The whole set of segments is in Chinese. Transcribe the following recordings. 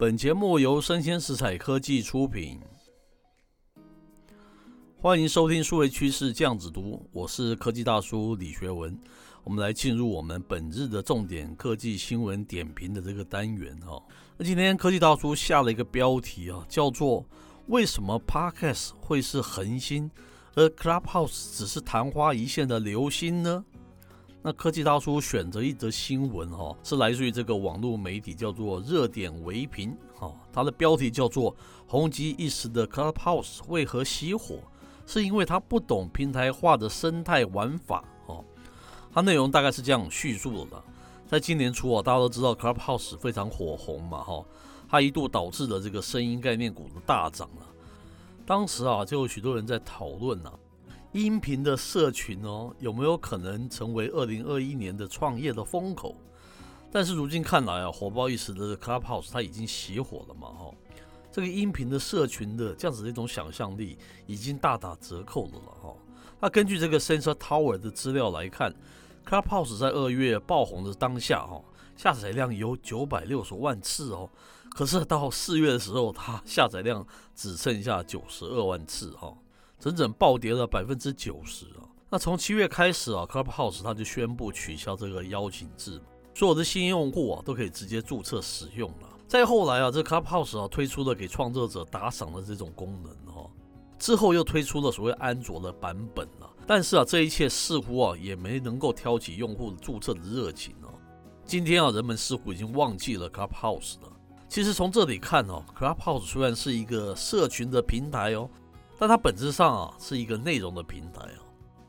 本节目由生鲜食材科技出品，欢迎收听数位趋势酱子读，我是科技大叔李学文。我们来进入我们本日的重点科技新闻点评的这个单元哈。那今天科技大叔下了一个标题啊，叫做“为什么 Podcast 会是恒星，而 Clubhouse 只是昙花一现的流星呢？”那科技大叔选择一则新闻哈，是来自于这个网络媒体叫做热点微评哈，它的标题叫做“红极一时的 Clubhouse 为何熄火？是因为他不懂平台化的生态玩法”。它内容大概是这样叙述的：在今年初啊，大家都知道 Clubhouse 非常火红嘛，哈，它一度导致了这个声音概念股的大涨了。当时啊，就有许多人在讨论啊，音频的社群哦，有没有可能成为2021年的创业的风口？但是如今看来啊，火爆一时的 Clubhouse 它已经熄火了嘛，哈，这个音频的社群的这样子的一种想象力已经大打折扣了了，哈。那根据这个 Sensor Tower 的资料来看，Clubhouse 在二月爆红的当下，哈，下载量有九百六十万次哦。可是到四月的时候，它下载量只剩下九十二万次哈，整整暴跌了百分之九十啊。那从七月开始啊，Clubhouse 它就宣布取消这个邀请制，所有的新用户啊都可以直接注册使用了。再后来啊，这 Clubhouse 啊推出了给创作者打赏的这种功能哦。之后又推出了所谓安卓的版本了，但是啊，这一切似乎啊也没能够挑起用户注册的热情哦。今天啊，人们似乎已经忘记了 Clubhouse 了。其实从这里看哦，Clubhouse 虽然是一个社群的平台哦，但它本质上啊是一个内容的平台啊。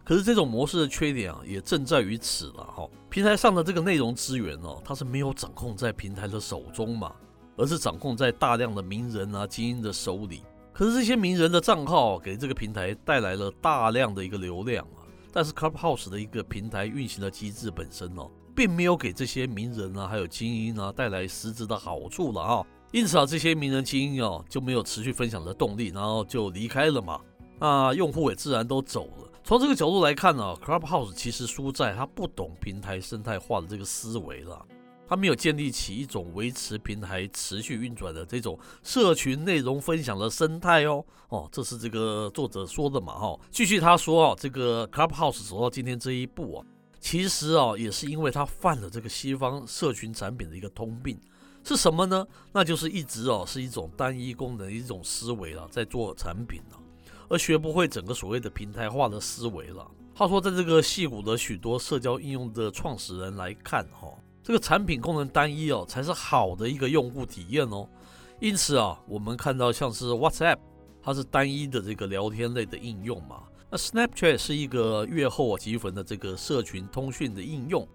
可是这种模式的缺点啊，也正在于此了哈。平台上的这个内容资源哦，它是没有掌控在平台的手中嘛，而是掌控在大量的名人啊、精英的手里。可是这些名人的账号给这个平台带来了大量的一个流量啊，但是 Clubhouse 的一个平台运行的机制本身哦，并没有给这些名人啊还有精英啊带来实质的好处了啊，因此啊，这些名人精英哦就没有持续分享的动力，然后就离开了嘛，那用户也自然都走了。从这个角度来看呢，Clubhouse 其实输在他不懂平台生态化的这个思维了。他没有建立起一种维持平台持续运转的这种社群内容分享的生态哦哦，这是这个作者说的嘛哈。继续他说啊，这个 Clubhouse 走到今天这一步啊，其实啊也是因为他犯了这个西方社群产品的一个通病，是什么呢？那就是一直哦是一种单一功能一种思维啊，在做产品啊，而学不会整个所谓的平台化的思维了。他说，在这个矽谷的许多社交应用的创始人来看哈。这个产品功能单一哦，才是好的一个用户体验哦。因此啊，我们看到像是 WhatsApp，它是单一的这个聊天类的应用嘛。那 Snapchat 是一个阅后即焚的这个社群通讯的应用，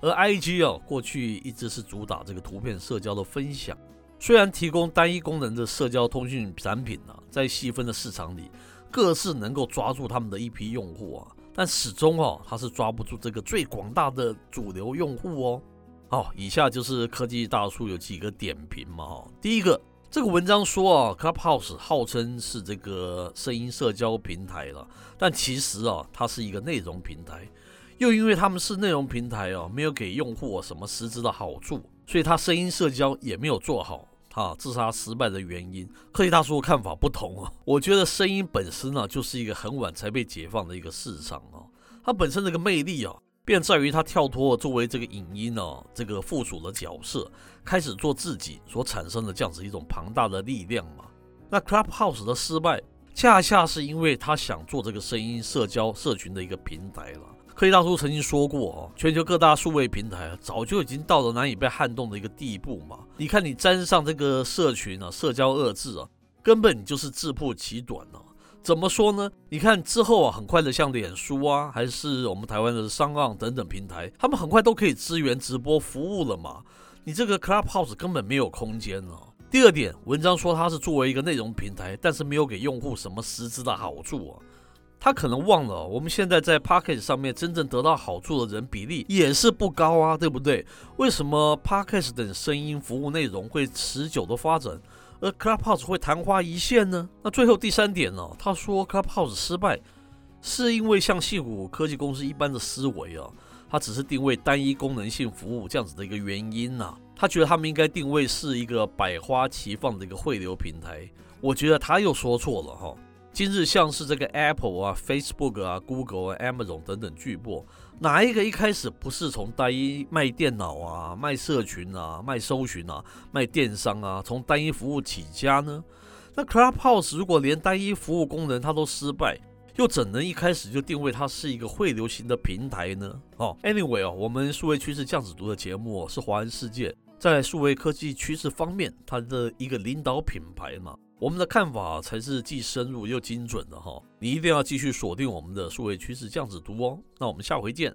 而 IG 哦，过去一直是主打这个图片社交的分享。虽然提供单一功能的社交通讯产品呢，在细分的市场里，各自能够抓住他们的一批用户啊，但始终哦，它是抓不住这个最广大的主流用户哦。好，以下就是科技大叔有几个点评嘛。哈，第一个，这个文章说啊，Clubhouse 号称是这个声音社交平台了，但其实啊，它是一个内容平台。又因为他们是内容平台啊，没有给用户什么实质的好处，所以它声音社交也没有做好。啊，这是他失败的原因。科技大叔看法不同啊，我觉得声音本身呢，就是一个很晚才被解放的一个市场啊，它本身这个魅力啊。便在于他跳脱作为这个影音呢、哦，这个附属的角色，开始做自己所产生的这样子一种庞大的力量嘛。那 Clubhouse 的失败，恰恰是因为他想做这个声音社交社群的一个平台了。科技大叔曾经说过哦，全球各大数位平台早就已经到了难以被撼动的一个地步嘛。你看你沾上这个社群啊，社交二字啊，根本就是自曝其短呢、啊。怎么说呢？你看之后啊，很快的，像脸书啊，还是我们台湾的 SoundOn 等等平台，他们很快都可以支援直播服务了嘛。你这个 Clubhouse 根本没有空间了。第二点，文章说它是作为一个内容平台，但是没有给用户什么实质的好处啊。他可能忘了，我们现在在 Pocket 上面真正得到好处的人比例也是不高啊，对不对？为什么 Pocket 等声音服务内容会持久的发展？而 Clubhouse 会昙花一现呢？那最后第三点呢、他说 Clubhouse 失败是因为像矽谷科技公司一般的思维啊，它只是定位单一功能性服务这样子的一个原因呐、他觉得他们应该定位是一个百花齐放的一个汇流平台。我觉得他又说错了哈。今日像是这个 Apple 啊、Facebook 啊、Google 啊、Amazon 等等巨擘，哪一个一开始不是从单一卖电脑啊、卖社群啊、卖搜寻啊、卖电商啊，从单一服务起家呢？那 Clubhouse 如果连单一服务功能它都失败，又怎能一开始就定位它是一个汇流型的平台呢？哦，Anyway 哦，我们数位趋势酱子读的节目是华人世界在数位科技趋势方面它的一个领导品牌嘛。我们的看法才是既深入又精准的哈，你一定要继续锁定我们的数位趋势这样子读哦。那我们下回见。